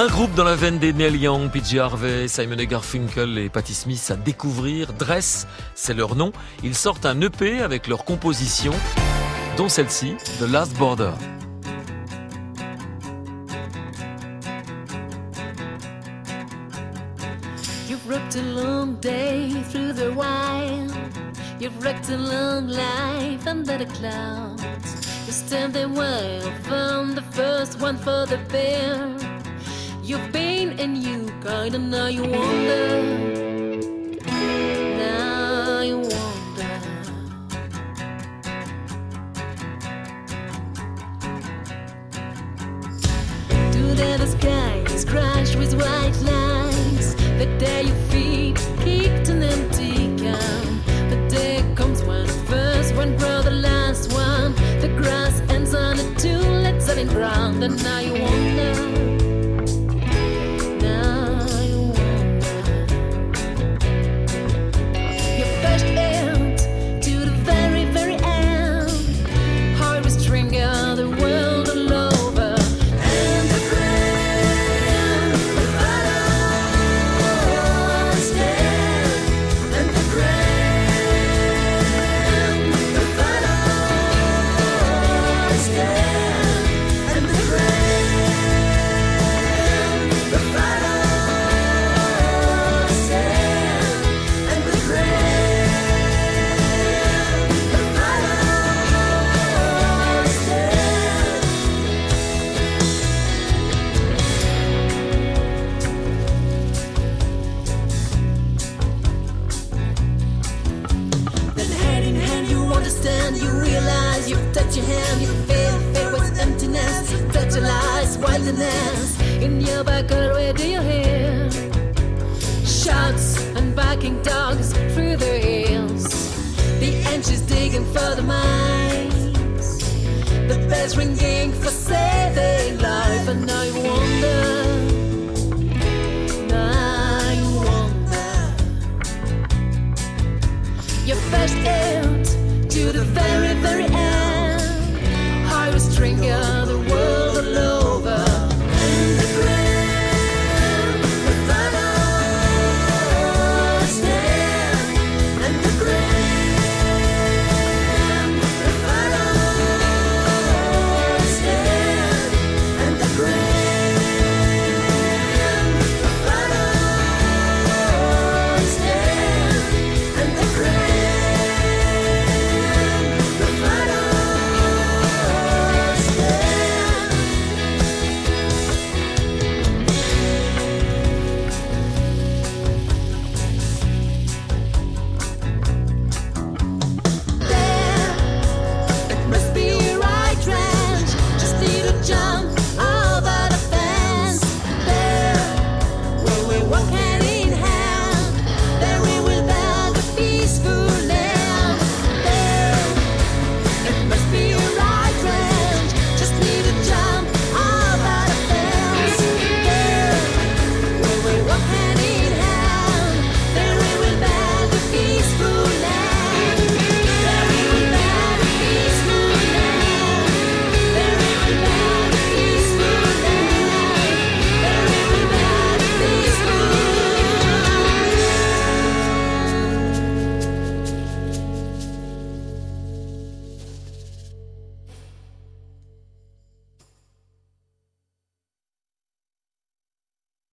Un groupe dans la veine des Neil Young, PJ Harvey, Simon Garfunkel et Patti Smith à découvrir. Dress, c'est leur nom. Ils sortent un EP avec leurs compositions, dont celle-ci, The Last Border. You've worked a long day through the wild. You've wrecked a long life under the clouds. You stand there while from the first one for the bear. You've been and you kinda now you wonder. Now you wonder. Today the sky is crushed with white lines. The day your feet kicked an empty can. The day comes when first one grow the last one. The grass ends on the two let's ground, and now you wonder. understand, you realize You touch your hand, you feel, it what's emptiness, touch your lies, wildness in your back already. Do you hear shouts and barking dogs through the hills? The engines digging for the mines, the bells ringing for saving life, and I wonder. to the very, very end. I was drinking.